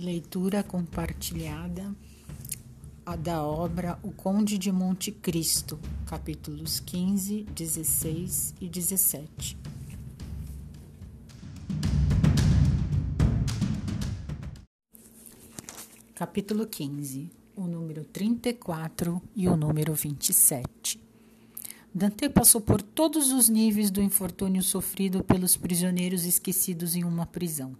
Leitura compartilhada da obra O Conde de Monte Cristo, capítulos 15, 16 e 17. Capítulo 15, o número 34 e o número 27. Dante passou por todos os níveis do infortúnio sofrido pelos prisioneiros esquecidos em uma prisão.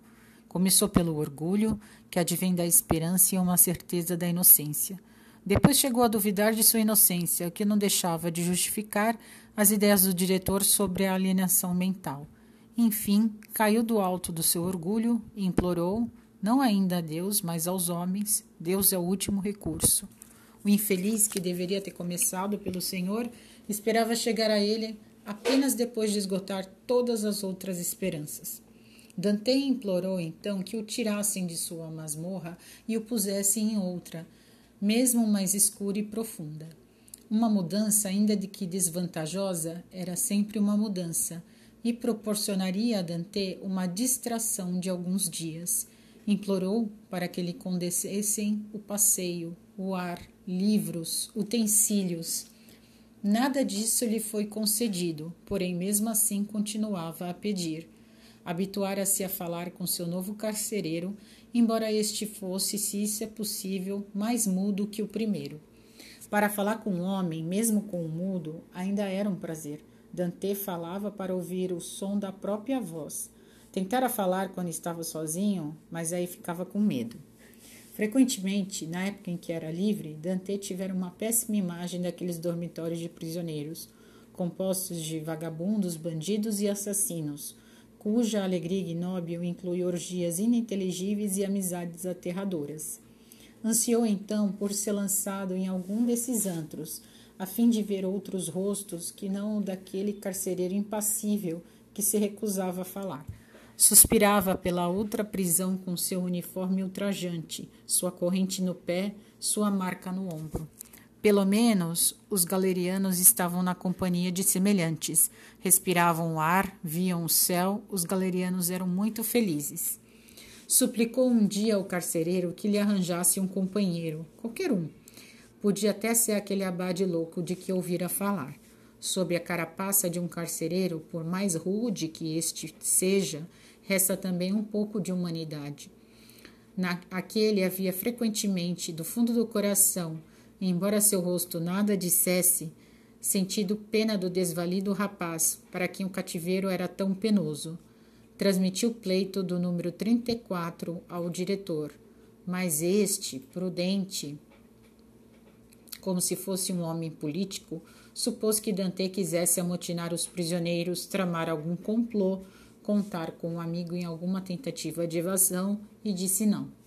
Começou pelo orgulho, que advém da esperança e uma certeza da inocência. Depois chegou a duvidar de sua inocência, o que não deixava de justificar as ideias do diretor sobre a alienação mental. Enfim, caiu do alto do seu orgulho e implorou, não ainda a Deus, mas aos homens: Deus é o último recurso. O infeliz, que deveria ter começado pelo Senhor, esperava chegar a ele apenas depois de esgotar todas as outras esperanças. Dante implorou então que o tirassem de sua masmorra e o pusessem em outra, mesmo mais escura e profunda. Uma mudança, ainda de que desvantajosa, era sempre uma mudança e proporcionaria a Dante uma distração de alguns dias. Implorou para que lhe condescessem o passeio, o ar, livros, utensílios. Nada disso lhe foi concedido, porém, mesmo assim, continuava a pedir habituara-se a falar com seu novo carcereiro, embora este fosse, se isso é possível, mais mudo que o primeiro. Para falar com um homem, mesmo com um mudo, ainda era um prazer. Dante falava para ouvir o som da própria voz. Tentara falar quando estava sozinho, mas aí ficava com medo. Frequentemente, na época em que era livre, Dante tivera uma péssima imagem daqueles dormitórios de prisioneiros, compostos de vagabundos, bandidos e assassinos, cuja alegria ignóbil inclui orgias ininteligíveis e amizades aterradoras. Ansiou então por ser lançado em algum desses antros, a fim de ver outros rostos que não o daquele carcereiro impassível que se recusava a falar. Suspirava pela outra prisão com seu uniforme ultrajante, sua corrente no pé, sua marca no ombro. Pelo menos os galerianos estavam na companhia de semelhantes. Respiravam o ar, viam o céu, os galerianos eram muito felizes. Suplicou um dia ao carcereiro que lhe arranjasse um companheiro, qualquer um. Podia até ser aquele abade louco de que ouvira falar. Sob a carapaça de um carcereiro, por mais rude que este seja, resta também um pouco de humanidade. Na, aquele havia frequentemente, do fundo do coração, embora seu rosto nada dissesse, sentido pena do desvalido rapaz, para quem o cativeiro era tão penoso. Transmitiu o pleito do número 34 ao diretor, mas este, prudente, como se fosse um homem político, supôs que Dante quisesse amotinar os prisioneiros, tramar algum complô, contar com um amigo em alguma tentativa de evasão e disse não.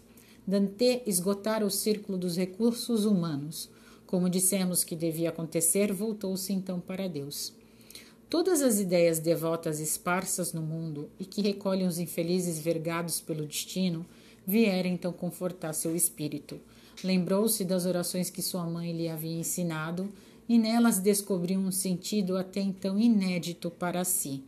Dante esgotara o círculo dos recursos humanos. Como dissemos que devia acontecer, voltou-se então para Deus. Todas as ideias devotas esparsas no mundo e que recolhem os infelizes vergados pelo destino vieram então confortar seu espírito. Lembrou-se das orações que sua mãe lhe havia ensinado e nelas descobriu um sentido até então inédito para si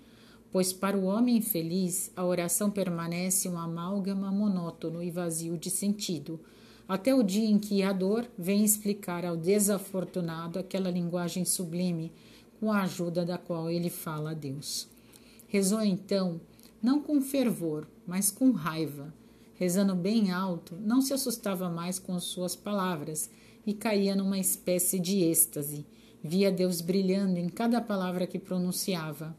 pois para o homem infeliz a oração permanece um amálgama monótono e vazio de sentido, até o dia em que a dor vem explicar ao desafortunado aquela linguagem sublime com a ajuda da qual ele fala a Deus. Rezou então, não com fervor, mas com raiva. Rezando bem alto, não se assustava mais com suas palavras e caía numa espécie de êxtase. Via Deus brilhando em cada palavra que pronunciava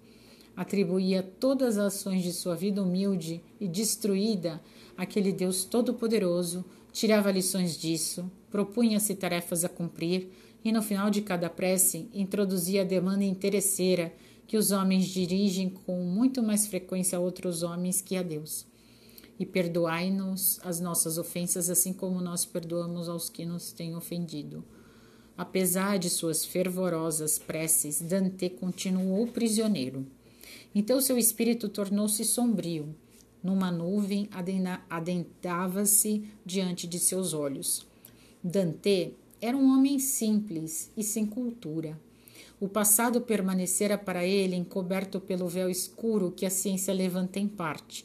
atribuía todas as ações de sua vida humilde e destruída àquele Deus Todo-Poderoso, tirava lições disso, propunha-se tarefas a cumprir e, no final de cada prece, introduzia a demanda interesseira que os homens dirigem com muito mais frequência a outros homens que a Deus. E perdoai-nos as nossas ofensas, assim como nós perdoamos aos que nos têm ofendido. Apesar de suas fervorosas preces, Dante continuou prisioneiro. Então seu espírito tornou-se sombrio. Numa nuvem adentrava-se diante de seus olhos. Dante era um homem simples e sem cultura. O passado permanecera para ele encoberto pelo véu escuro que a ciência levanta em parte.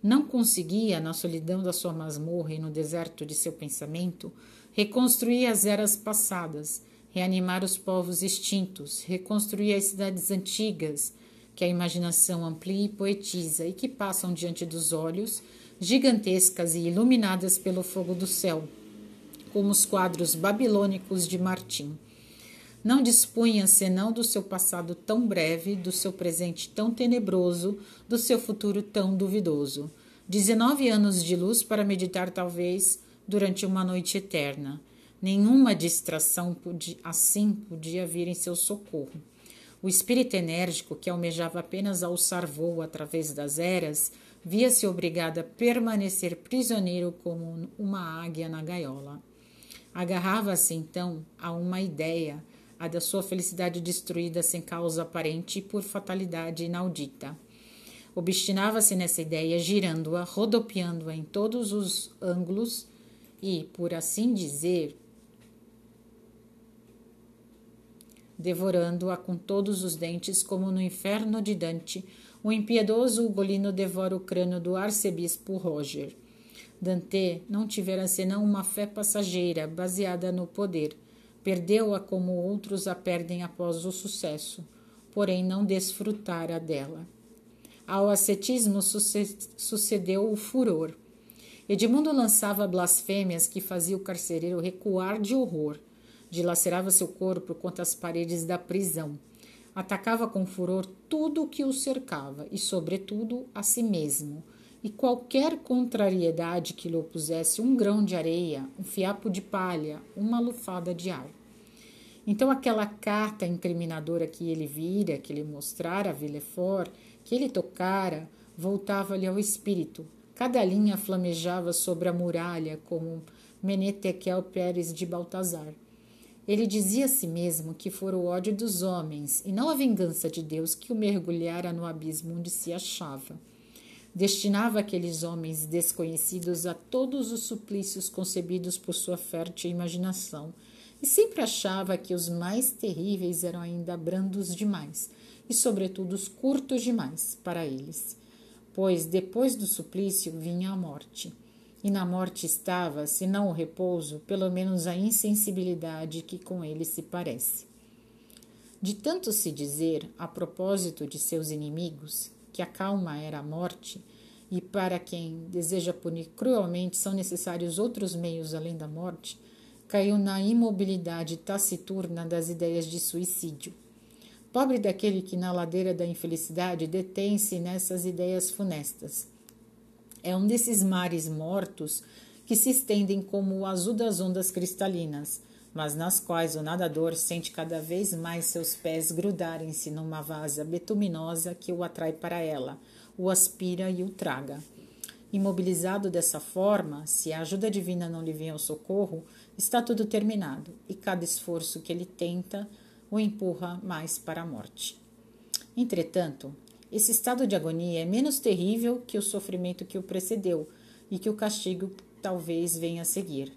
Não conseguia, na solidão da sua masmorra e no deserto de seu pensamento, reconstruir as eras passadas, reanimar os povos extintos, reconstruir as cidades antigas, que a imaginação amplia e poetiza e que passam diante dos olhos, gigantescas e iluminadas pelo fogo do céu, como os quadros babilônicos de Martim. Não dispunha senão do seu passado tão breve, do seu presente tão tenebroso, do seu futuro tão duvidoso. Dezenove anos de luz para meditar, talvez, durante uma noite eterna. Nenhuma distração assim podia vir em seu socorro. O espírito enérgico, que almejava apenas alçar voo através das eras, via-se obrigado a permanecer prisioneiro como uma águia na gaiola. Agarrava-se então a uma ideia a da sua felicidade destruída sem causa aparente e por fatalidade inaudita. Obstinava-se nessa ideia, girando-a, rodopiando-a em todos os ângulos e, por assim dizer, devorando-a com todos os dentes, como no inferno de Dante, o impiedoso Ugolino devora o crânio do arcebispo Roger. Dante não tivera senão uma fé passageira, baseada no poder, Perdeu-a como outros a perdem após o sucesso, porém não desfrutara dela. Ao ascetismo sucedeu o furor. Edmundo lançava blasfêmias que fazia o carcereiro recuar de horror. Dilacerava seu corpo contra as paredes da prisão. Atacava com furor tudo o que o cercava e, sobretudo, a si mesmo. E qualquer contrariedade que lhe opusesse um grão de areia, um fiapo de palha, uma lufada de ar. Então, aquela carta incriminadora que ele vira, que ele mostrara a Villefort, que ele tocara, voltava-lhe ao espírito. Cada linha flamejava sobre a muralha, como Menetekel Pérez de Baltazar. Ele dizia a si mesmo que fora o ódio dos homens, e não a vingança de Deus, que o mergulhara no abismo onde se achava. Destinava aqueles homens desconhecidos a todos os suplícios concebidos por sua fértil imaginação e sempre achava que os mais terríveis eram ainda brandos demais e, sobretudo, os curtos demais para eles, pois depois do suplício vinha a morte. E na morte estava, se não o repouso, pelo menos a insensibilidade que com ele se parece. De tanto se dizer, a propósito de seus inimigos, que a calma era a morte, e para quem deseja punir cruelmente são necessários outros meios além da morte, caiu na imobilidade taciturna das ideias de suicídio. Pobre daquele que, na ladeira da infelicidade, detém-se nessas ideias funestas. É um desses mares mortos que se estendem como o azul das ondas cristalinas, mas nas quais o nadador sente cada vez mais seus pés grudarem-se numa vasa betuminosa que o atrai para ela, o aspira e o traga. Imobilizado dessa forma, se a ajuda divina não lhe vem ao socorro, está tudo terminado e cada esforço que ele tenta o empurra mais para a morte. Entretanto, esse estado de agonia é menos terrível que o sofrimento que o precedeu e que o castigo talvez venha a seguir.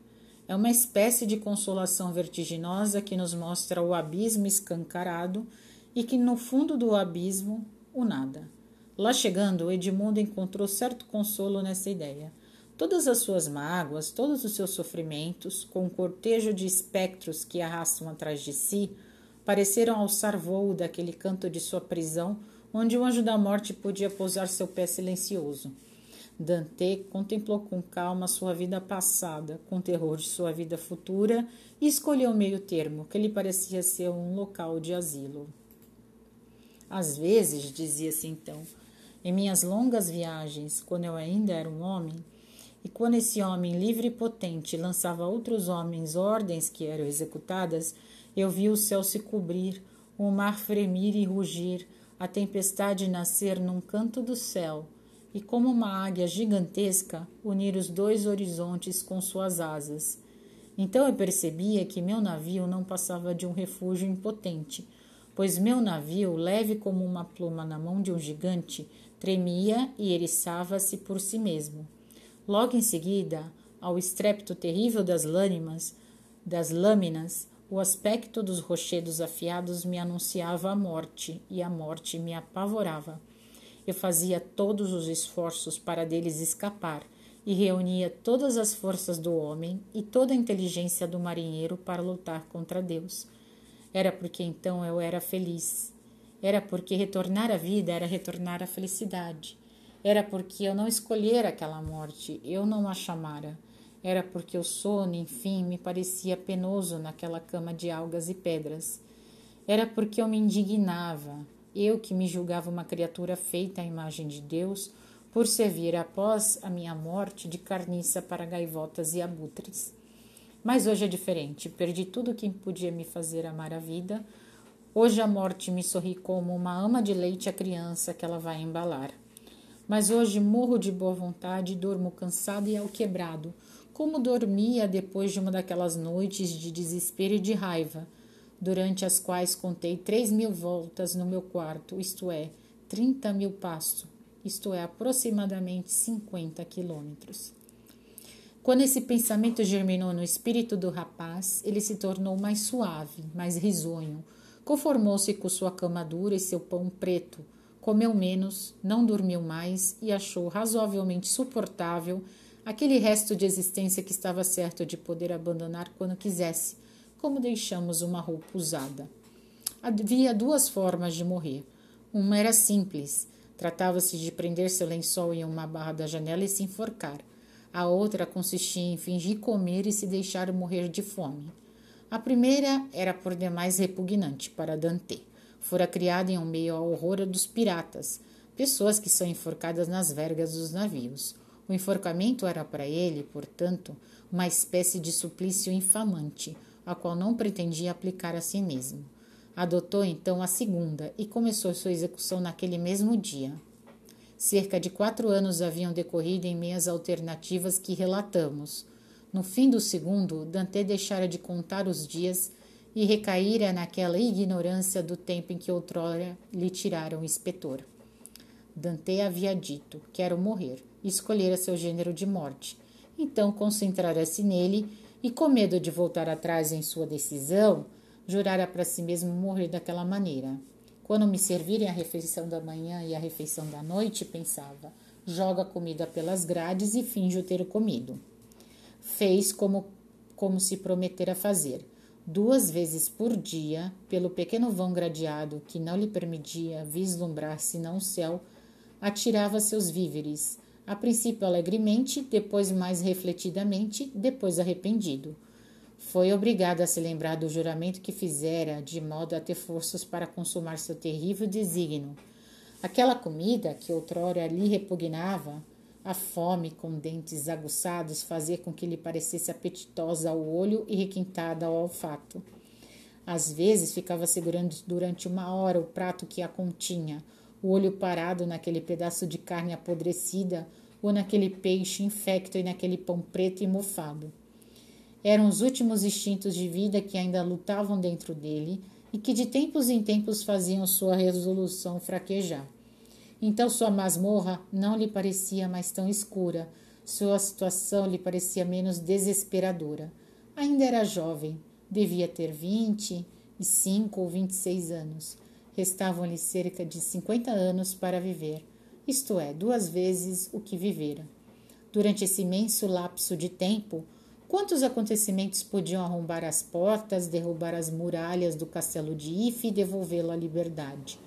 É uma espécie de consolação vertiginosa que nos mostra o abismo escancarado e que no fundo do abismo o nada. Lá chegando, Edmundo encontrou certo consolo nessa ideia. Todas as suas mágoas, todos os seus sofrimentos, com um cortejo de espectros que arrastam atrás de si, pareceram alçar voo daquele canto de sua prisão, onde o anjo da morte podia pousar seu pé silencioso. Dante contemplou com calma sua vida passada, com terror de sua vida futura, e escolheu o meio termo, que lhe parecia ser um local de asilo. Às vezes, dizia-se então, em minhas longas viagens, quando eu ainda era um homem, e quando esse homem livre e potente lançava a outros homens ordens que eram executadas, eu vi o céu se cobrir, o mar fremir e rugir, a tempestade nascer num canto do céu, e como uma águia gigantesca, unir os dois horizontes com suas asas. Então eu percebia que meu navio não passava de um refúgio impotente, pois meu navio, leve como uma pluma na mão de um gigante, tremia e eriçava-se por si mesmo. Logo em seguida, ao estrépito terrível das lâminas, das lâminas, o aspecto dos rochedos afiados me anunciava a morte, e a morte me apavorava. Eu fazia todos os esforços para deles escapar e reunia todas as forças do homem e toda a inteligência do marinheiro para lutar contra Deus. Era porque então eu era feliz. Era porque retornar à vida era retornar à felicidade. Era porque eu não escolhera aquela morte, eu não a chamara. Era porque o sono, enfim, me parecia penoso naquela cama de algas e pedras. Era porque eu me indignava, eu que me julgava uma criatura feita à imagem de Deus, por servir após a minha morte de carniça para gaivotas e abutres. Mas hoje é diferente. Perdi tudo que podia me fazer amar a vida. Hoje a morte me sorri como uma ama de leite à criança que ela vai embalar. Mas hoje morro de boa vontade e durmo cansado e alquebrado, como dormia depois de uma daquelas noites de desespero e de raiva, durante as quais contei três mil voltas no meu quarto, isto é, trinta mil passos isto é, aproximadamente 50 quilômetros. Quando esse pensamento germinou no espírito do rapaz, ele se tornou mais suave, mais risonho. Conformou-se com sua cama dura e seu pão preto. Comeu menos, não dormiu mais e achou razoavelmente suportável aquele resto de existência que estava certo de poder abandonar quando quisesse, como deixamos uma roupa usada. Havia duas formas de morrer. Uma era simples, Tratava-se de prender seu lençol em uma barra da janela e se enforcar. A outra consistia em fingir comer e se deixar morrer de fome. A primeira era por demais repugnante para Dante. Fora criada em um meio ao horror dos piratas, pessoas que são enforcadas nas vergas dos navios. O enforcamento era para ele, portanto, uma espécie de suplício infamante, a qual não pretendia aplicar a si mesmo. Adotou então a segunda e começou sua execução naquele mesmo dia. Cerca de quatro anos haviam decorrido em meias alternativas que relatamos. No fim do segundo, Dante deixara de contar os dias e recaíra naquela ignorância do tempo em que outrora lhe tiraram o inspetor. Dante havia dito: Quero morrer, e escolhera seu gênero de morte. Então concentrara-se nele e, com medo de voltar atrás em sua decisão, Jurara para si mesmo morrer daquela maneira. Quando me servirem a refeição da manhã e a refeição da noite, pensava, joga a comida pelas grades e finge ter comido. Fez como, como se prometera fazer. Duas vezes por dia, pelo pequeno vão gradeado que não lhe permitia vislumbrar senão o céu, atirava seus víveres, a princípio alegremente, depois mais refletidamente, depois arrependido foi obrigado a se lembrar do juramento que fizera, de modo a ter forças para consumar seu terrível desígnio. Aquela comida que outrora lhe repugnava, a fome com dentes aguçados fazia com que lhe parecesse apetitosa ao olho e requintada ao olfato. Às vezes ficava segurando durante uma hora o prato que a continha, o olho parado naquele pedaço de carne apodrecida ou naquele peixe infecto e naquele pão preto e mofado. Eram os últimos instintos de vida que ainda lutavam dentro dele e que de tempos em tempos faziam sua resolução fraquejar. Então sua masmorra não lhe parecia mais tão escura, sua situação lhe parecia menos desesperadora. Ainda era jovem, devia ter vinte e cinco ou vinte e seis anos. Restavam-lhe cerca de cinquenta anos para viver, isto é, duas vezes o que vivera. Durante esse imenso lapso de tempo, Quantos acontecimentos podiam arrombar as portas, derrubar as muralhas do castelo de Ife e devolvê-lo à liberdade?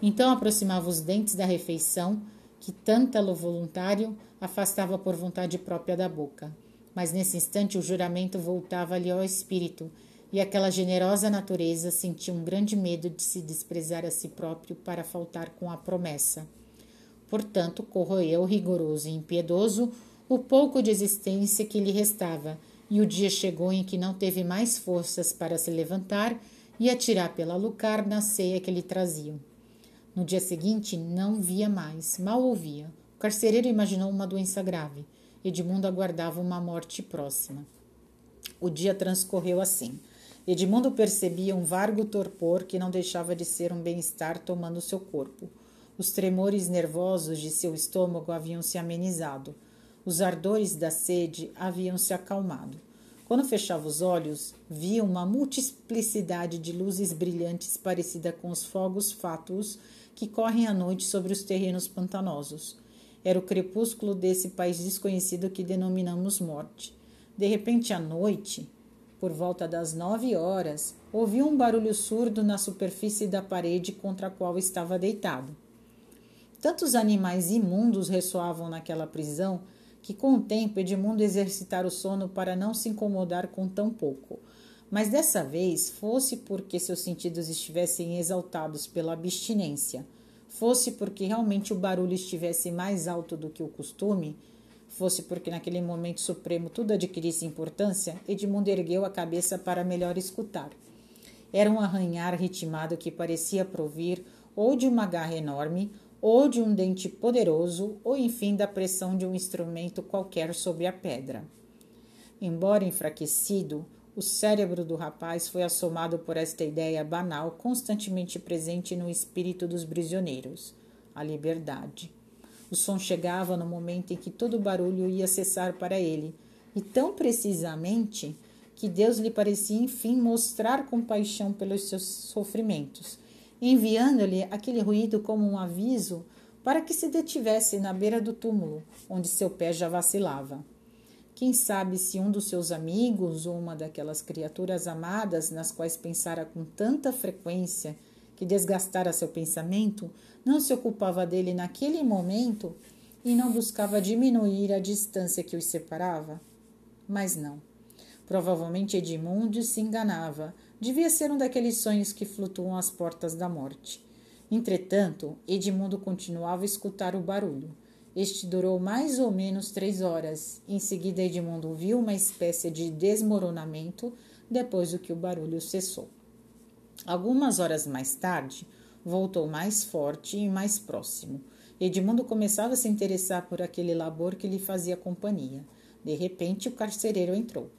Então aproximava os dentes da refeição, que tântalo voluntário afastava por vontade própria da boca. Mas nesse instante o juramento voltava-lhe ao espírito, e aquela generosa natureza sentia um grande medo de se desprezar a si próprio para faltar com a promessa. Portanto, corroeu rigoroso e impiedoso o pouco de existência que lhe restava, e o dia chegou em que não teve mais forças para se levantar e atirar pela lucar na ceia que lhe traziam. No dia seguinte, não via mais, mal ouvia. O carcereiro imaginou uma doença grave. Edmundo aguardava uma morte próxima. O dia transcorreu assim. Edmundo percebia um vargo torpor que não deixava de ser um bem-estar tomando seu corpo. Os tremores nervosos de seu estômago haviam se amenizado. Os ardores da sede haviam se acalmado. Quando fechava os olhos, via uma multiplicidade de luzes brilhantes parecida com os fogos fátuos que correm à noite sobre os terrenos pantanosos. Era o crepúsculo desse país desconhecido que denominamos morte. De repente, à noite, por volta das nove horas, ouvi um barulho surdo na superfície da parede contra a qual estava deitado. Tantos animais imundos ressoavam naquela prisão que, com o tempo, Edmundo exercitara o sono para não se incomodar com tão pouco. Mas dessa vez, fosse porque seus sentidos estivessem exaltados pela abstinência, fosse porque realmente o barulho estivesse mais alto do que o costume, fosse porque naquele momento supremo tudo adquirisse importância, Edmundo ergueu a cabeça para melhor escutar. Era um arranhar ritmado que parecia provir ou de uma garra enorme, ou de um dente poderoso, ou enfim da pressão de um instrumento qualquer sobre a pedra. Embora enfraquecido, o cérebro do rapaz foi assomado por esta ideia banal constantemente presente no espírito dos prisioneiros: a liberdade. O som chegava no momento em que todo barulho ia cessar para ele, e tão precisamente que Deus lhe parecia enfim mostrar compaixão pelos seus sofrimentos, enviando-lhe aquele ruído como um aviso para que se detivesse na beira do túmulo, onde seu pé já vacilava. Quem sabe se um dos seus amigos ou uma daquelas criaturas amadas nas quais pensara com tanta frequência que desgastara seu pensamento, não se ocupava dele naquele momento e não buscava diminuir a distância que os separava? Mas não. Provavelmente Edmundo se enganava. Devia ser um daqueles sonhos que flutuam às portas da morte. Entretanto, Edmundo continuava a escutar o barulho. Este durou mais ou menos três horas. Em seguida, Edmundo viu uma espécie de desmoronamento depois do que o barulho cessou. Algumas horas mais tarde, voltou mais forte e mais próximo. Edmundo começava a se interessar por aquele labor que lhe fazia companhia. De repente, o carcereiro entrou.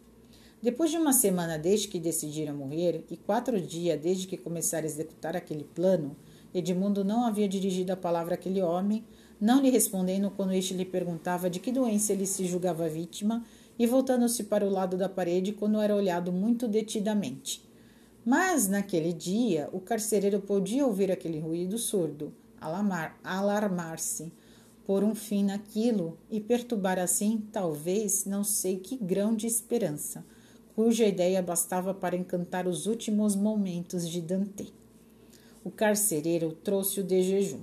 Depois de uma semana desde que decidira morrer e quatro dias desde que começara a executar aquele plano, Edmundo não havia dirigido a palavra àquele homem, não lhe respondendo quando este lhe perguntava de que doença ele se julgava vítima e voltando-se para o lado da parede quando era olhado muito detidamente. Mas naquele dia o carcereiro podia ouvir aquele ruído surdo, alarmar-se, pôr um fim naquilo e perturbar assim, talvez, não sei que grão de esperança, cuja ideia bastava para encantar os últimos momentos de Dante. O carcereiro trouxe-o de jejum.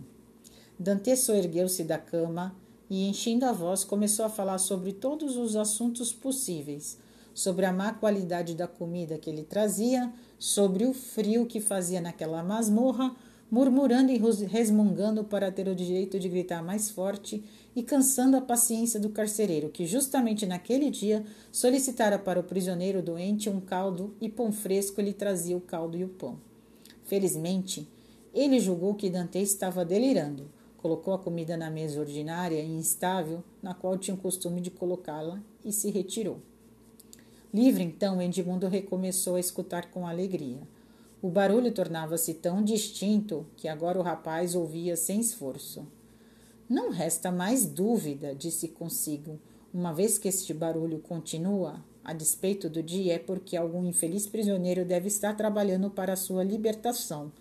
Dante soergueu-se da cama e, enchendo a voz, começou a falar sobre todos os assuntos possíveis, sobre a má qualidade da comida que ele trazia, sobre o frio que fazia naquela masmorra, murmurando e resmungando para ter o direito de gritar mais forte e cansando a paciência do carcereiro, que justamente naquele dia solicitara para o prisioneiro doente um caldo e pão fresco ele trazia o caldo e o pão. Felizmente, ele julgou que Dante estava delirando colocou a comida na mesa ordinária e instável, na qual tinha o costume de colocá-la, e se retirou. Livre, então, Edmundo recomeçou a escutar com alegria. O barulho tornava-se tão distinto que agora o rapaz ouvia sem esforço. Não resta mais dúvida, disse consigo, uma vez que este barulho continua, a despeito do dia, é porque algum infeliz prisioneiro deve estar trabalhando para a sua libertação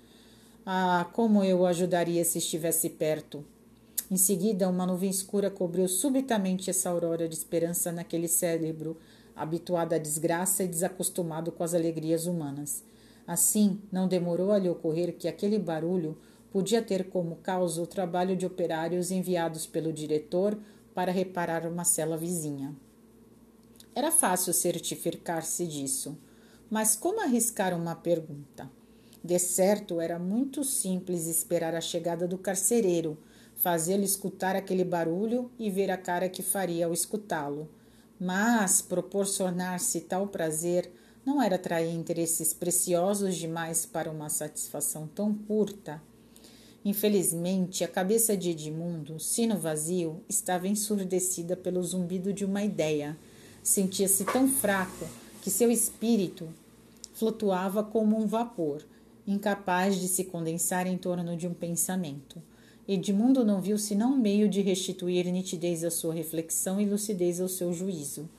ah, como eu o ajudaria se estivesse perto! Em seguida, uma nuvem escura cobriu subitamente essa aurora de esperança naquele cérebro, habituado à desgraça e desacostumado com as alegrias humanas. Assim, não demorou a lhe ocorrer que aquele barulho podia ter como causa o trabalho de operários enviados pelo diretor para reparar uma cela vizinha. Era fácil certificar-se disso, mas como arriscar uma pergunta? De certo, era muito simples esperar a chegada do carcereiro, fazê-lo escutar aquele barulho e ver a cara que faria ao escutá-lo. Mas proporcionar-se tal prazer não era atrair interesses preciosos demais para uma satisfação tão curta. Infelizmente, a cabeça de Edmundo, sino vazio, estava ensurdecida pelo zumbido de uma ideia. Sentia-se tão fraco que seu espírito flutuava como um vapor incapaz de se condensar em torno de um pensamento. Edmundo não viu senão meio de restituir nitidez à sua reflexão e lucidez ao seu juízo.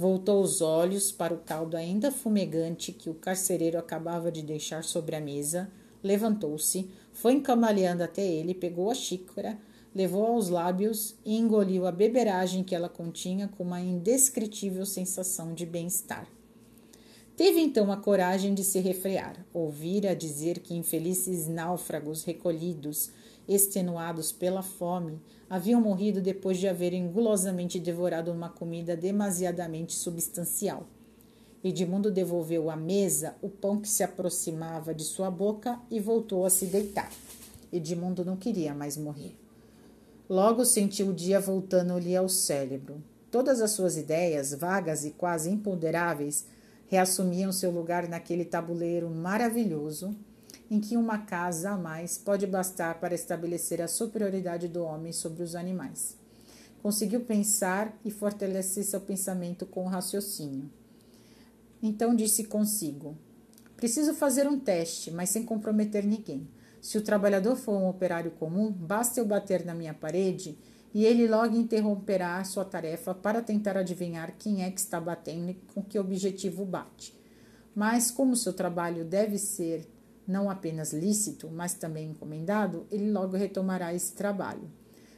Voltou os olhos para o caldo ainda fumegante que o carcereiro acabava de deixar sobre a mesa, levantou-se, Foi encamaleando até ele, pegou a xícara, levou aos lábios e engoliu a beberagem que ela continha com uma indescritível sensação de bem-estar. Teve então a coragem de se refrear, ouvira dizer que infelizes náufragos recolhidos, extenuados pela fome, haviam morrido depois de haverem gulosamente devorado uma comida demasiadamente substancial. Edmundo devolveu à mesa o pão que se aproximava de sua boca e voltou a se deitar. Edmundo não queria mais morrer. Logo sentiu o dia voltando-lhe ao cérebro. Todas as suas ideias, vagas e quase imponderáveis, reassumiam seu lugar naquele tabuleiro maravilhoso em que uma casa a mais pode bastar para estabelecer a superioridade do homem sobre os animais. Conseguiu pensar e fortalecer seu pensamento com o raciocínio. Então disse consigo: Preciso fazer um teste, mas sem comprometer ninguém. Se o trabalhador for um operário comum, basta eu bater na minha parede e ele logo interromperá sua tarefa para tentar adivinhar quem é que está batendo e com que objetivo bate. Mas, como seu trabalho deve ser não apenas lícito, mas também encomendado, ele logo retomará esse trabalho.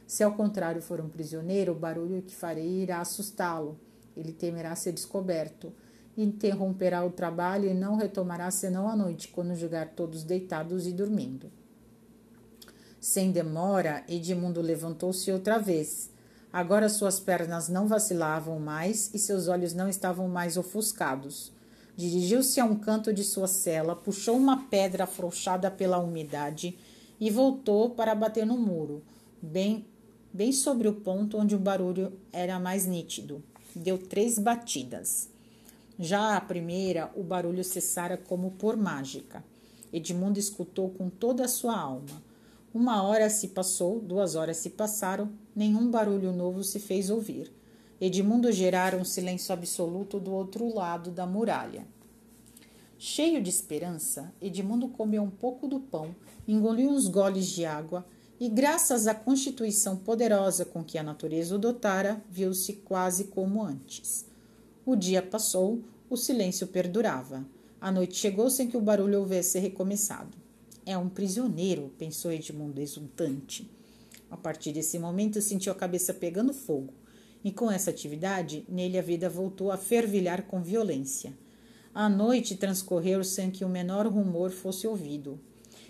Se ao contrário for um prisioneiro, o barulho que farei irá assustá-lo. Ele temerá ser descoberto interromperá o trabalho e não retomará senão à noite, quando julgar todos deitados e dormindo. Sem demora, Edmundo levantou-se outra vez. Agora suas pernas não vacilavam mais e seus olhos não estavam mais ofuscados. Dirigiu-se a um canto de sua cela, puxou uma pedra afrouxada pela umidade e voltou para bater no muro, bem, bem sobre o ponto onde o barulho era mais nítido. Deu três batidas. Já a primeira, o barulho cessara como por mágica. Edmundo escutou com toda a sua alma. Uma hora se passou, duas horas se passaram, nenhum barulho novo se fez ouvir. Edmundo gerara um silêncio absoluto do outro lado da muralha. Cheio de esperança, Edmundo comeu um pouco do pão, engoliu uns goles de água e, graças à constituição poderosa com que a natureza o dotara, viu-se quase como antes. O dia passou, o silêncio perdurava. A noite chegou sem que o barulho houvesse recomeçado. É um prisioneiro, pensou Edmundo exultante. A partir desse momento sentiu a cabeça pegando fogo, e com essa atividade, nele a vida voltou a fervilhar com violência. A noite transcorreu sem que o menor rumor fosse ouvido.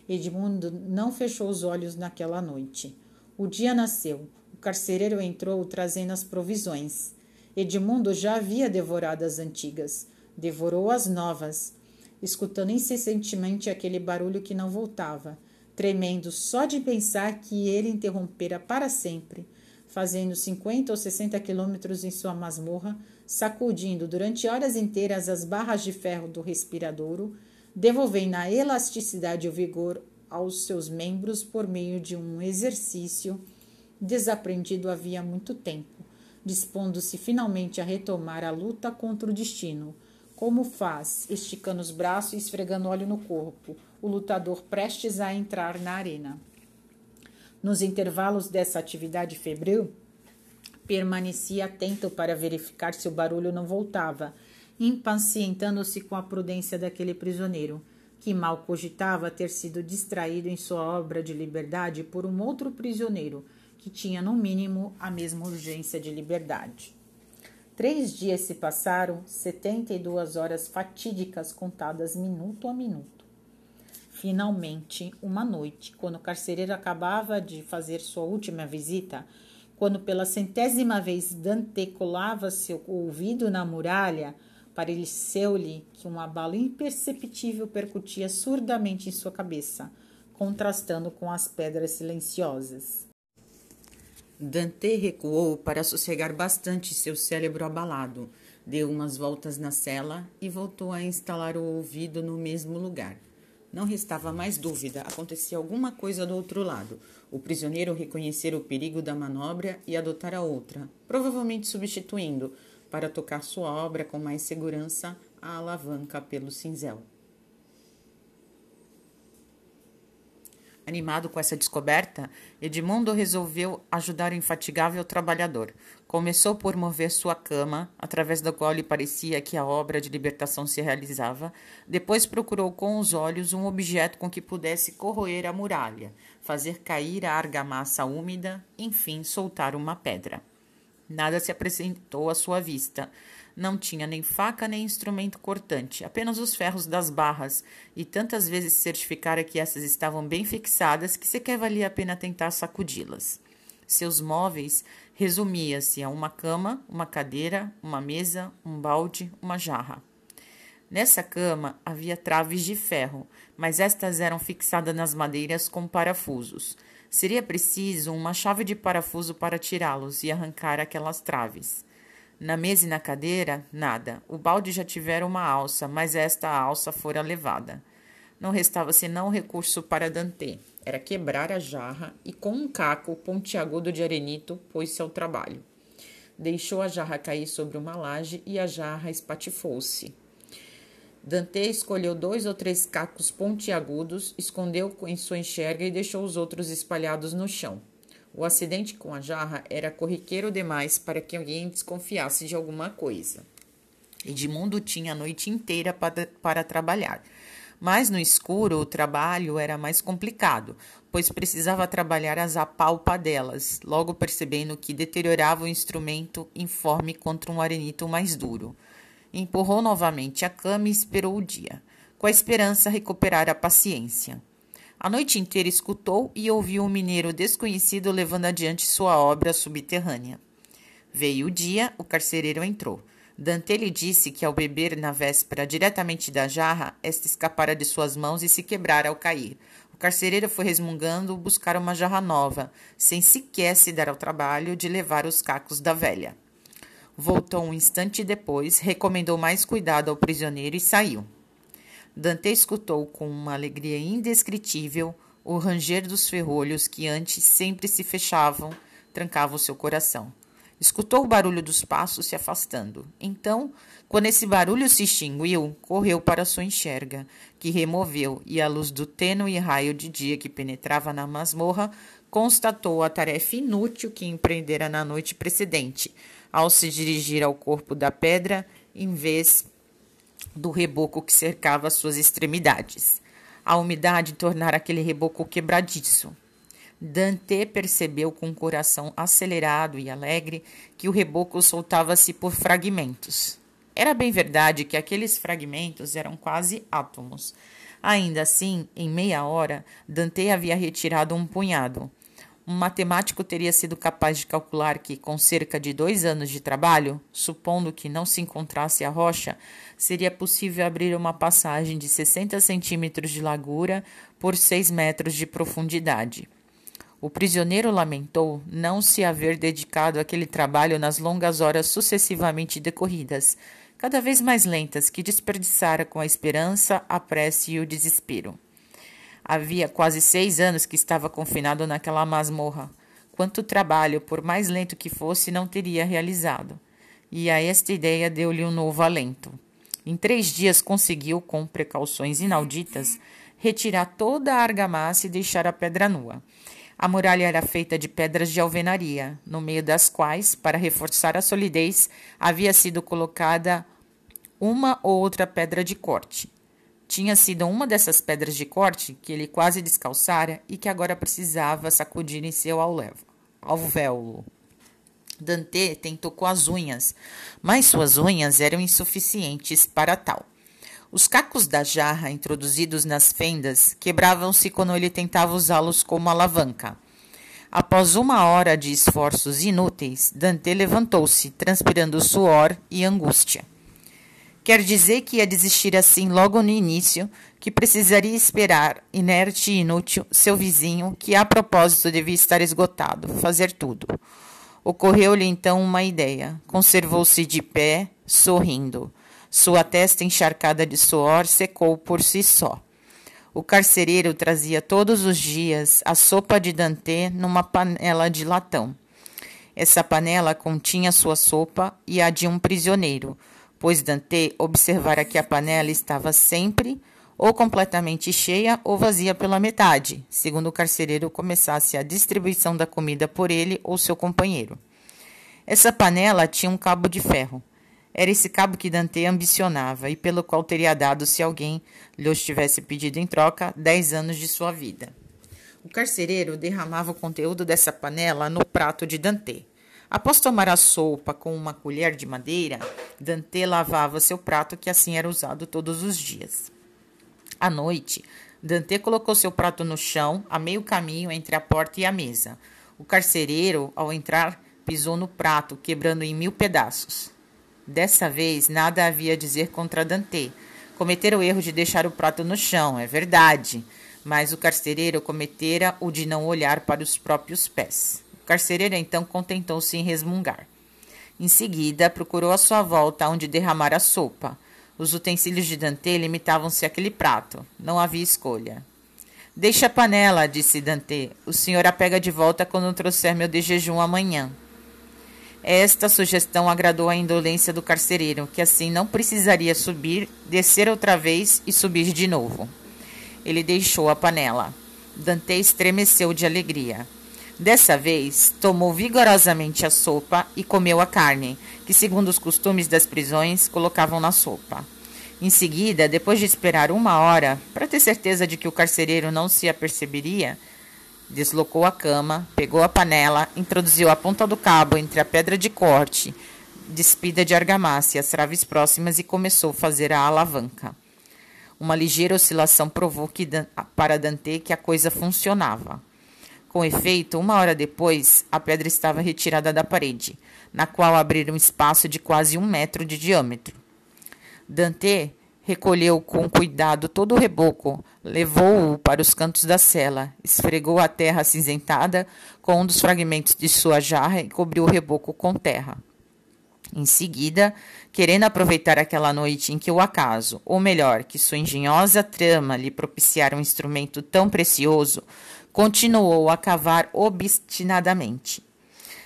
Edmundo não fechou os olhos naquela noite. O dia nasceu. O carcereiro entrou trazendo as provisões. Edmundo já havia devorado as antigas, devorou as novas, escutando incessantemente aquele barulho que não voltava, tremendo só de pensar que ele interrompera para sempre, fazendo cinquenta ou sessenta quilômetros em sua masmorra, sacudindo durante horas inteiras as barras de ferro do respiradouro, devolvendo a elasticidade e o vigor aos seus membros por meio de um exercício desaprendido havia muito tempo dispondo-se finalmente a retomar a luta contra o destino. Como faz, esticando os braços e esfregando óleo no corpo, o lutador prestes a entrar na arena. Nos intervalos dessa atividade febril, permanecia atento para verificar se o barulho não voltava, impacientando-se com a prudência daquele prisioneiro, que mal cogitava ter sido distraído em sua obra de liberdade por um outro prisioneiro que tinha no mínimo a mesma urgência de liberdade. Três dias se passaram, setenta e duas horas fatídicas contadas minuto a minuto. Finalmente, uma noite, quando o carcereiro acabava de fazer sua última visita, quando pela centésima vez Dante colava seu ouvido na muralha, pareceu-lhe que uma bala imperceptível percutia surdamente em sua cabeça, contrastando com as pedras silenciosas. Dante recuou para sossegar bastante seu cérebro abalado, deu umas voltas na cela e voltou a instalar o ouvido no mesmo lugar. Não restava mais dúvida, acontecia alguma coisa do outro lado. O prisioneiro reconhecera o perigo da manobra e adotara outra, provavelmente substituindo, para tocar sua obra com mais segurança, a alavanca pelo cinzel. Animado com essa descoberta, Edmundo resolveu ajudar o infatigável trabalhador. Começou por mover sua cama, através da qual lhe parecia que a obra de libertação se realizava. Depois procurou com os olhos um objeto com que pudesse corroer a muralha, fazer cair a argamassa úmida, enfim, soltar uma pedra. Nada se apresentou à sua vista. Não tinha nem faca nem instrumento cortante, apenas os ferros das barras, e tantas vezes certificara que essas estavam bem fixadas que sequer valia a pena tentar sacudi-las. Seus móveis resumia-se a uma cama, uma cadeira, uma mesa, um balde, uma jarra. Nessa cama havia traves de ferro, mas estas eram fixadas nas madeiras com parafusos. Seria preciso uma chave de parafuso para tirá-los e arrancar aquelas traves. Na mesa e na cadeira, nada. O balde já tivera uma alça, mas esta alça fora levada. Não restava senão recurso para Dante. Era quebrar a jarra e, com um caco pontiagudo de arenito, pôs-se ao trabalho. Deixou a jarra cair sobre uma laje e a jarra espatifou-se. Dante escolheu dois ou três cacos pontiagudos, escondeu em sua enxerga e deixou os outros espalhados no chão. O acidente com a jarra era corriqueiro demais para que alguém desconfiasse de alguma coisa. Edmundo tinha a noite inteira para, para trabalhar. Mas no escuro o trabalho era mais complicado, pois precisava trabalhar as apalpadelas, logo percebendo que deteriorava o instrumento informe contra um arenito mais duro. Empurrou novamente a cama e esperou o dia, com a esperança recuperar a paciência. A noite inteira escutou e ouviu um mineiro desconhecido levando adiante sua obra subterrânea. Veio o dia, o carcereiro entrou. Dante lhe disse que ao beber na véspera diretamente da jarra, esta escapara de suas mãos e se quebrara ao cair. O carcereiro foi resmungando buscar uma jarra nova, sem sequer se dar ao trabalho de levar os cacos da velha. Voltou um instante depois, recomendou mais cuidado ao prisioneiro e saiu. Dante escutou com uma alegria indescritível o ranger dos ferrolhos que antes sempre se fechavam, trancavam seu coração. Escutou o barulho dos passos se afastando. Então, quando esse barulho se extinguiu, correu para sua enxerga, que removeu, e à luz do tênue raio de dia que penetrava na masmorra, constatou a tarefa inútil que empreendera na noite precedente, ao se dirigir ao corpo da pedra, em vez do reboco que cercava suas extremidades. A umidade tornara aquele reboco quebradiço. Dante percebeu com o coração acelerado e alegre que o reboco soltava-se por fragmentos. Era bem verdade que aqueles fragmentos eram quase átomos. Ainda assim, em meia hora, Dante havia retirado um punhado. Um matemático teria sido capaz de calcular que, com cerca de dois anos de trabalho, supondo que não se encontrasse a rocha, seria possível abrir uma passagem de 60 centímetros de largura por 6 metros de profundidade. O prisioneiro lamentou não se haver dedicado àquele trabalho nas longas horas sucessivamente decorridas, cada vez mais lentas, que desperdiçara com a esperança, a prece e o desespero. Havia quase seis anos que estava confinado naquela masmorra. Quanto trabalho, por mais lento que fosse, não teria realizado. E a esta ideia deu-lhe um novo alento. Em três dias conseguiu, com precauções inauditas, retirar toda a argamassa e deixar a pedra nua. A muralha era feita de pedras de alvenaria, no meio das quais, para reforçar a solidez, havia sido colocada uma ou outra pedra de corte. Tinha sido uma dessas pedras de corte que ele quase descalçara e que agora precisava sacudir em seu alvéolo. Dante tentou com as unhas, mas suas unhas eram insuficientes para tal. Os cacos da jarra introduzidos nas fendas quebravam-se quando ele tentava usá-los como alavanca. Após uma hora de esforços inúteis, Dante levantou-se, transpirando suor e angústia. Quer dizer que ia desistir assim logo no início, que precisaria esperar, inerte e inútil, seu vizinho, que a propósito devia estar esgotado, fazer tudo. Ocorreu-lhe então uma ideia. Conservou-se de pé, sorrindo. Sua testa encharcada de suor secou por si só. O carcereiro trazia todos os dias a sopa de Dante numa panela de latão. Essa panela continha sua sopa e a de um prisioneiro pois Dante observara que a panela estava sempre ou completamente cheia ou vazia pela metade, segundo o carcereiro começasse a distribuição da comida por ele ou seu companheiro. Essa panela tinha um cabo de ferro. Era esse cabo que Dante ambicionava e pelo qual teria dado, se alguém lhe tivesse pedido em troca, dez anos de sua vida. O carcereiro derramava o conteúdo dessa panela no prato de Dante. Após tomar a sopa com uma colher de madeira, Dante lavava seu prato, que assim era usado todos os dias. À noite, Dante colocou seu prato no chão, a meio caminho entre a porta e a mesa. O carcereiro, ao entrar, pisou no prato, quebrando em mil pedaços. Dessa vez, nada havia a dizer contra Dante. Cometera o erro de deixar o prato no chão, é verdade, mas o carcereiro cometera o de não olhar para os próprios pés. O carcereiro então contentou-se em resmungar. Em seguida, procurou à sua volta onde derramar a sopa. Os utensílios de Dante limitavam-se àquele prato. Não havia escolha. Deixe a panela, disse Dante. O senhor a pega de volta quando trouxer meu de jejum amanhã. Esta sugestão agradou a indolência do carcereiro, que assim não precisaria subir, descer outra vez e subir de novo. Ele deixou a panela. Dante estremeceu de alegria. Dessa vez, tomou vigorosamente a sopa e comeu a carne, que, segundo os costumes das prisões, colocavam na sopa. Em seguida, depois de esperar uma hora, para ter certeza de que o carcereiro não se aperceberia, deslocou a cama, pegou a panela, introduziu a ponta do cabo entre a pedra de corte, despida de argamassa e as traves próximas e começou a fazer a alavanca. Uma ligeira oscilação provou que, para Dante que a coisa funcionava. Com efeito, uma hora depois, a pedra estava retirada da parede, na qual abriram um espaço de quase um metro de diâmetro. Dante recolheu com cuidado todo o reboco, levou-o para os cantos da cela, esfregou a terra acinzentada com um dos fragmentos de sua jarra e cobriu o reboco com terra. Em seguida, querendo aproveitar aquela noite em que o acaso, ou melhor, que sua engenhosa trama lhe propiciara um instrumento tão precioso, continuou a cavar obstinadamente.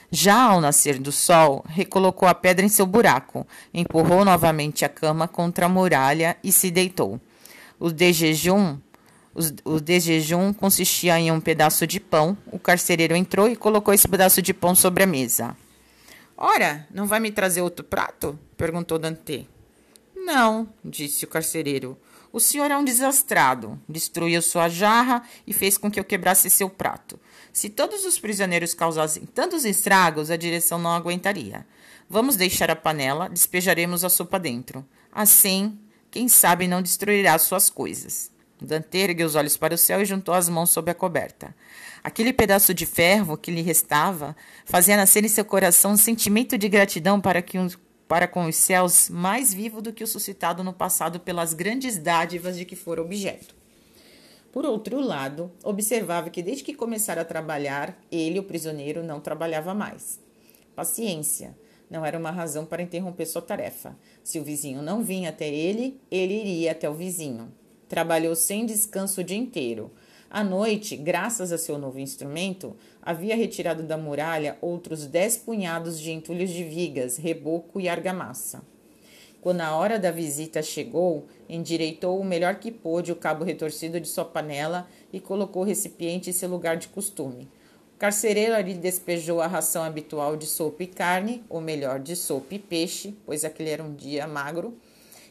Já ao nascer do sol, recolocou a pedra em seu buraco, empurrou novamente a cama contra a muralha e se deitou. O de jejum, o de jejum consistia em um pedaço de pão. O carcereiro entrou e colocou esse pedaço de pão sobre a mesa. Ora, não vai me trazer outro prato? perguntou Dante. Não, disse o carcereiro. O senhor é um desastrado. Destruiu sua jarra e fez com que eu quebrasse seu prato. Se todos os prisioneiros causassem tantos estragos, a direção não aguentaria. Vamos deixar a panela, despejaremos a sopa dentro. Assim, quem sabe não destruirá suas coisas. Dante ergueu os olhos para o céu e juntou as mãos sob a coberta. Aquele pedaço de ferro que lhe restava fazia nascer em seu coração um sentimento de gratidão para que um para com os céus mais vivo do que o suscitado no passado pelas grandes dádivas de que fora objeto. Por outro lado, observava que desde que começara a trabalhar, ele, o prisioneiro, não trabalhava mais. Paciência não era uma razão para interromper sua tarefa. Se o vizinho não vinha até ele, ele iria até o vizinho. Trabalhou sem descanso o dia inteiro. À noite, graças a seu novo instrumento, havia retirado da muralha outros dez punhados de entulhos de vigas, reboco e argamassa. Quando a hora da visita chegou, endireitou o melhor que pôde o cabo retorcido de sua panela e colocou o recipiente em seu lugar de costume. O carcereiro ali despejou a ração habitual de sopa e carne, ou melhor, de sopa e peixe, pois aquele era um dia magro,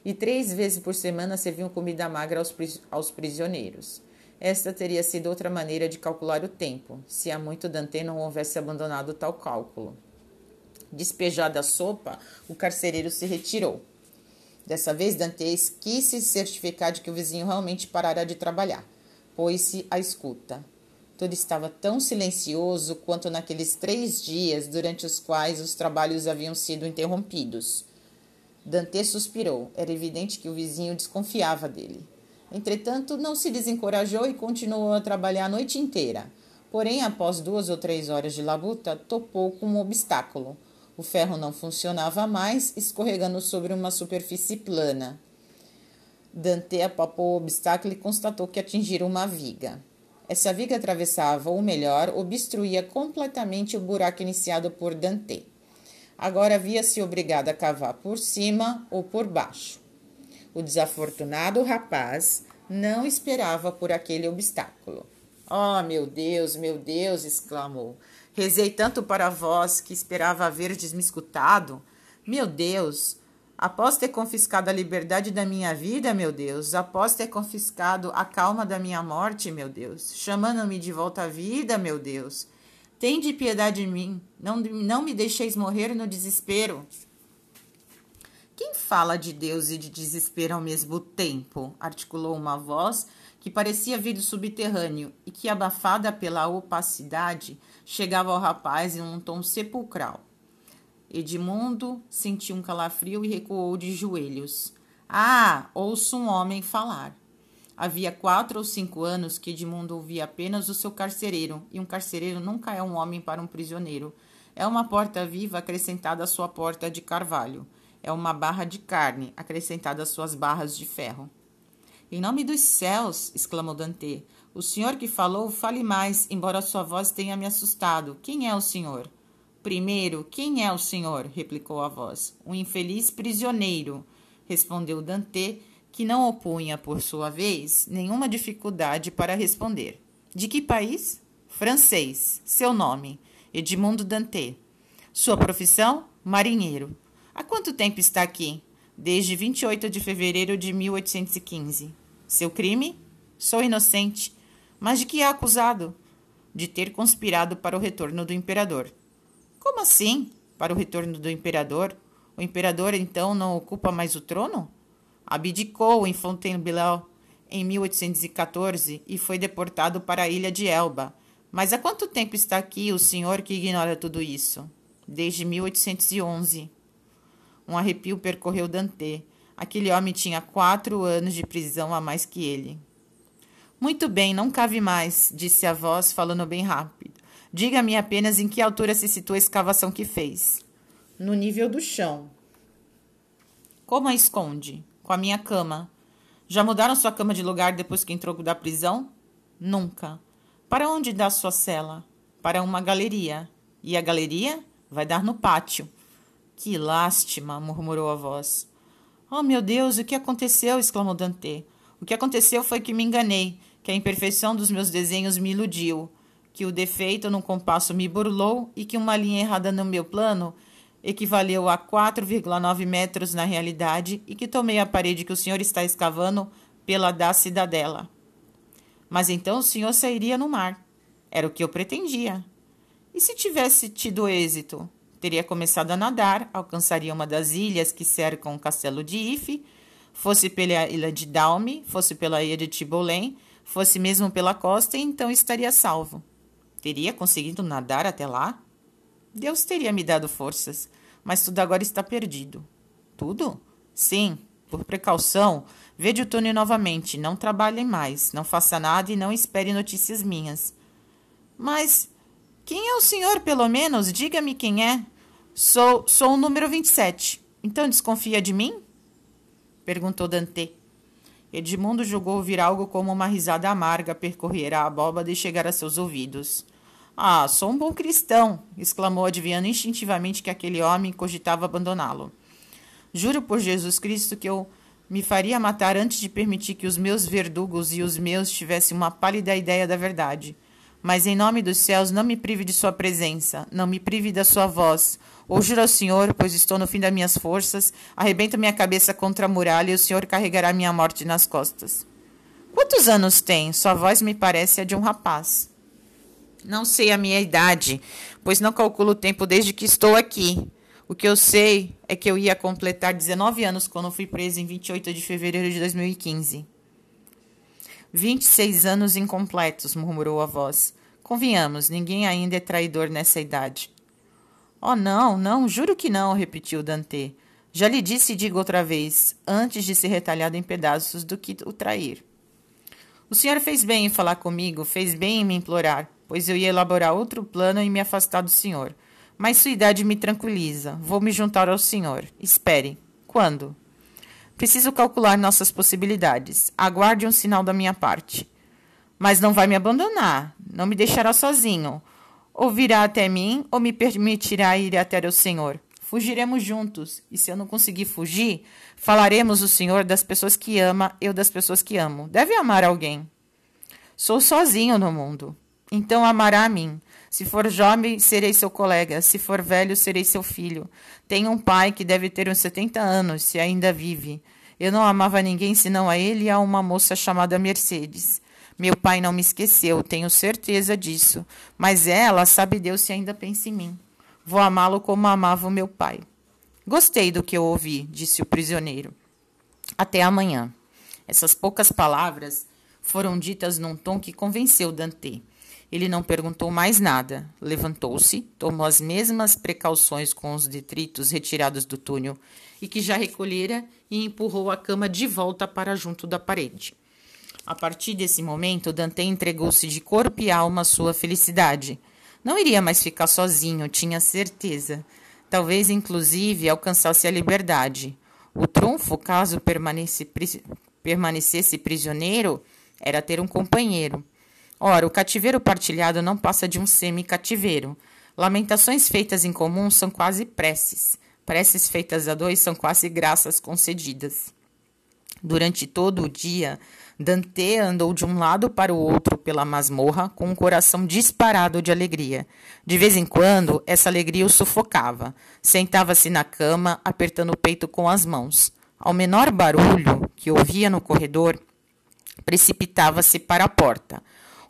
e três vezes por semana serviam comida magra aos, aos prisioneiros. Esta teria sido outra maneira de calcular o tempo, se há muito Dante não houvesse abandonado tal cálculo. Despejada a sopa, o carcereiro se retirou. Dessa vez, Dante quis se certificar de que o vizinho realmente parara de trabalhar. Pôs-se à escuta. Tudo estava tão silencioso quanto naqueles três dias durante os quais os trabalhos haviam sido interrompidos. Dante suspirou. Era evidente que o vizinho desconfiava dele. Entretanto, não se desencorajou e continuou a trabalhar a noite inteira. Porém, após duas ou três horas de labuta, topou com um obstáculo. O ferro não funcionava mais, escorregando sobre uma superfície plana. Dante apalpou o obstáculo e constatou que atingira uma viga. Essa viga atravessava, ou melhor, obstruía completamente o buraco iniciado por Dante. Agora via-se obrigado a cavar por cima ou por baixo. O desafortunado rapaz não esperava por aquele obstáculo. Oh, meu Deus, meu Deus! exclamou. Rezei tanto para vós que esperava haver me escutado. Meu Deus! Após ter confiscado a liberdade da minha vida, meu Deus, após ter confiscado a calma da minha morte, meu Deus, chamando-me de volta à vida, meu Deus, tende piedade de mim, não, não me deixeis morrer no desespero. Quem fala de Deus e de desespero ao mesmo tempo? articulou uma voz que parecia vir do subterrâneo e que, abafada pela opacidade, chegava ao rapaz em um tom sepulcral. Edmundo sentiu um calafrio e recuou de joelhos. Ah, ouço um homem falar. Havia quatro ou cinco anos que Edmundo ouvia apenas o seu carcereiro, e um carcereiro nunca é um homem para um prisioneiro. É uma porta viva acrescentada à sua porta de carvalho. É uma barra de carne acrescentada às suas barras de ferro. Em nome dos céus! exclamou Dante. O senhor que falou, fale mais, embora sua voz tenha me assustado. Quem é o senhor? Primeiro, quem é o senhor? replicou a voz. Um infeliz prisioneiro, respondeu Dante, que não opunha, por sua vez, nenhuma dificuldade para responder. De que país? Francês. Seu nome? Edmundo Dante. Sua profissão? Marinheiro. Há quanto tempo está aqui? Desde 28 de fevereiro de 1815. Seu crime? Sou inocente. Mas de que é acusado? De ter conspirado para o retorno do imperador. Como assim? Para o retorno do imperador? O imperador então não ocupa mais o trono? Abdicou em Fontainebleau em 1814 e foi deportado para a ilha de Elba. Mas há quanto tempo está aqui o senhor que ignora tudo isso? Desde 1811. Um arrepio percorreu Dante. Aquele homem tinha quatro anos de prisão a mais que ele. Muito bem, não cabe mais, disse a voz, falando bem rápido. Diga-me apenas em que altura se situa a escavação que fez. No nível do chão. Como a esconde? Com a minha cama. Já mudaram sua cama de lugar depois que entrou da prisão? Nunca. Para onde dá sua cela? Para uma galeria. E a galeria vai dar no pátio. Que lástima, murmurou a voz. Oh, meu Deus, o que aconteceu? exclamou Dante. O que aconteceu foi que me enganei, que a imperfeição dos meus desenhos me iludiu que o defeito no compasso me burlou e que uma linha errada no meu plano equivaleu a 4,9 metros na realidade e que tomei a parede que o senhor está escavando pela da cidadela. Mas então o senhor sairia no mar. Era o que eu pretendia. E se tivesse tido êxito? Teria começado a nadar, alcançaria uma das ilhas que cercam o castelo de Ife, fosse pela ilha de Daume, fosse pela ilha de Tibolém, fosse mesmo pela costa, e então estaria salvo. Teria conseguido nadar até lá? Deus teria me dado forças, mas tudo agora está perdido. Tudo? Sim, por precaução, veja o túnel novamente, não trabalhe mais, não faça nada e não espere notícias minhas. Mas quem é o senhor, pelo menos? Diga-me quem é. Sou, sou o número 27. Então desconfia de mim? Perguntou Dante. Edmundo julgou ouvir algo como uma risada amarga percorrer a abóbada e chegar a seus ouvidos. Ah, sou um bom cristão! exclamou, adivinhando instintivamente que aquele homem cogitava abandoná-lo. Juro por Jesus Cristo que eu me faria matar antes de permitir que os meus verdugos e os meus tivessem uma pálida ideia da verdade. Mas em nome dos céus, não me prive de sua presença, não me prive da sua voz. Ou juro ao Senhor, pois estou no fim das minhas forças, arrebento minha cabeça contra a muralha e o Senhor carregará minha morte nas costas. Quantos anos tem? Sua voz me parece a de um rapaz. Não sei a minha idade, pois não calculo o tempo desde que estou aqui. O que eu sei é que eu ia completar 19 anos quando fui preso em 28 de fevereiro de 2015. 26 anos incompletos, murmurou a voz. Convenhamos, ninguém ainda é traidor nessa idade. Oh, não, não, juro que não, repetiu Dante. Já lhe disse e digo outra vez, antes de ser retalhado em pedaços do que o trair. O senhor fez bem em falar comigo, fez bem em me implorar pois eu ia elaborar outro plano e me afastar do senhor. Mas sua idade me tranquiliza. Vou me juntar ao senhor. Espere. Quando? Preciso calcular nossas possibilidades. Aguarde um sinal da minha parte. Mas não vai me abandonar. Não me deixará sozinho. Ou virá até mim, ou me permitirá ir até o senhor. Fugiremos juntos, e se eu não conseguir fugir, falaremos o Senhor das pessoas que ama, eu das pessoas que amo. Deve amar alguém. Sou sozinho no mundo, então amará a mim. Se for jovem, serei seu colega. Se for velho, serei seu filho. Tenho um pai que deve ter uns 70 anos, se ainda vive. Eu não amava ninguém senão a ele e a uma moça chamada Mercedes. Meu pai não me esqueceu, tenho certeza disso. Mas ela, sabe Deus se ainda pensa em mim. Vou amá-lo como amava o meu pai. Gostei do que eu ouvi, disse o prisioneiro. Até amanhã. Essas poucas palavras foram ditas num tom que convenceu Dante. Ele não perguntou mais nada. Levantou-se, tomou as mesmas precauções com os detritos retirados do túnel e que já recolhera e empurrou a cama de volta para junto da parede. A partir desse momento, Dante entregou-se de corpo e alma à sua felicidade. Não iria mais ficar sozinho, tinha certeza. Talvez, inclusive, alcançasse a liberdade. O trunfo, caso permanecesse prisioneiro, era ter um companheiro. Ora, o cativeiro partilhado não passa de um semi-cativeiro. Lamentações feitas em comum são quase preces. Preces feitas a dois são quase graças concedidas. Durante todo o dia, Dante andou de um lado para o outro pela masmorra com um coração disparado de alegria. De vez em quando, essa alegria o sufocava. Sentava-se na cama, apertando o peito com as mãos. Ao menor barulho que ouvia no corredor, precipitava-se para a porta.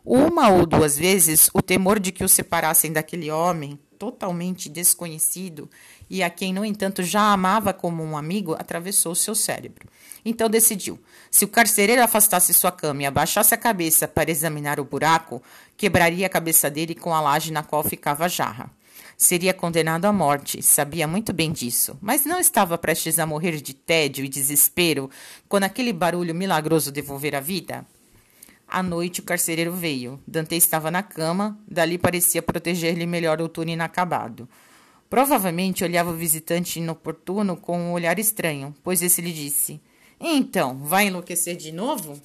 Uma ou duas vezes, o temor de que o separassem daquele homem totalmente desconhecido e a quem, no entanto, já amava como um amigo, atravessou seu cérebro. Então decidiu: se o carcereiro afastasse sua cama e abaixasse a cabeça para examinar o buraco, quebraria a cabeça dele com a laje na qual ficava a jarra. Seria condenado à morte, sabia muito bem disso, mas não estava prestes a morrer de tédio e desespero quando aquele barulho milagroso devolver a vida? À noite, o carcereiro veio. Dante estava na cama, dali parecia proteger-lhe melhor o túnel inacabado. Provavelmente olhava o visitante inoportuno com um olhar estranho, pois esse lhe disse: Então, vai enlouquecer de novo?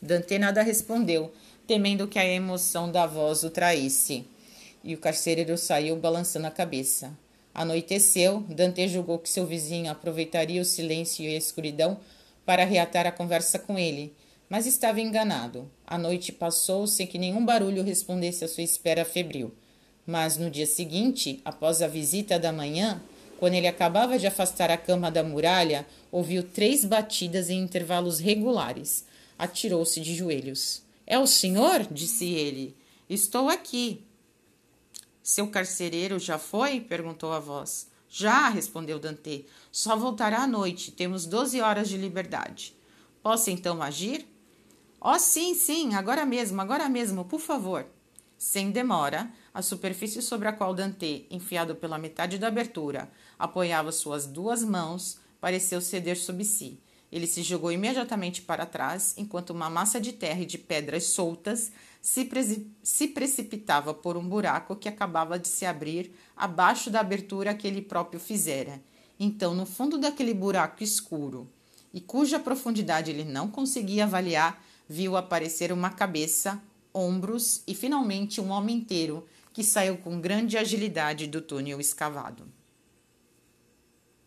Dante nada respondeu, temendo que a emoção da voz o traísse. E o carcereiro saiu balançando a cabeça. Anoiteceu, Dante julgou que seu vizinho aproveitaria o silêncio e a escuridão para reatar a conversa com ele, mas estava enganado. A noite passou sem que nenhum barulho respondesse à sua espera febril. Mas no dia seguinte, após a visita da manhã, quando ele acabava de afastar a cama da muralha, ouviu três batidas em intervalos regulares. Atirou-se de joelhos. É o senhor? disse ele. Estou aqui. Seu carcereiro já foi? perguntou a voz. Já, respondeu Dante. Só voltará à noite. Temos doze horas de liberdade. Posso então agir? Oh, sim, sim, agora mesmo, agora mesmo, por favor. Sem demora, a superfície sobre a qual Dante, enfiado pela metade da abertura, apoiava suas duas mãos, pareceu ceder sob si. Ele se jogou imediatamente para trás, enquanto uma massa de terra e de pedras soltas se, se, precipitava por um buraco que acabava de se abrir abaixo da abertura que ele próprio fizera. Então, no fundo daquele buraco escuro, e cuja profundidade ele não conseguia avaliar, viu aparecer uma cabeça, ombros e finalmente um homem inteiro que saiu com grande agilidade do túnel escavado.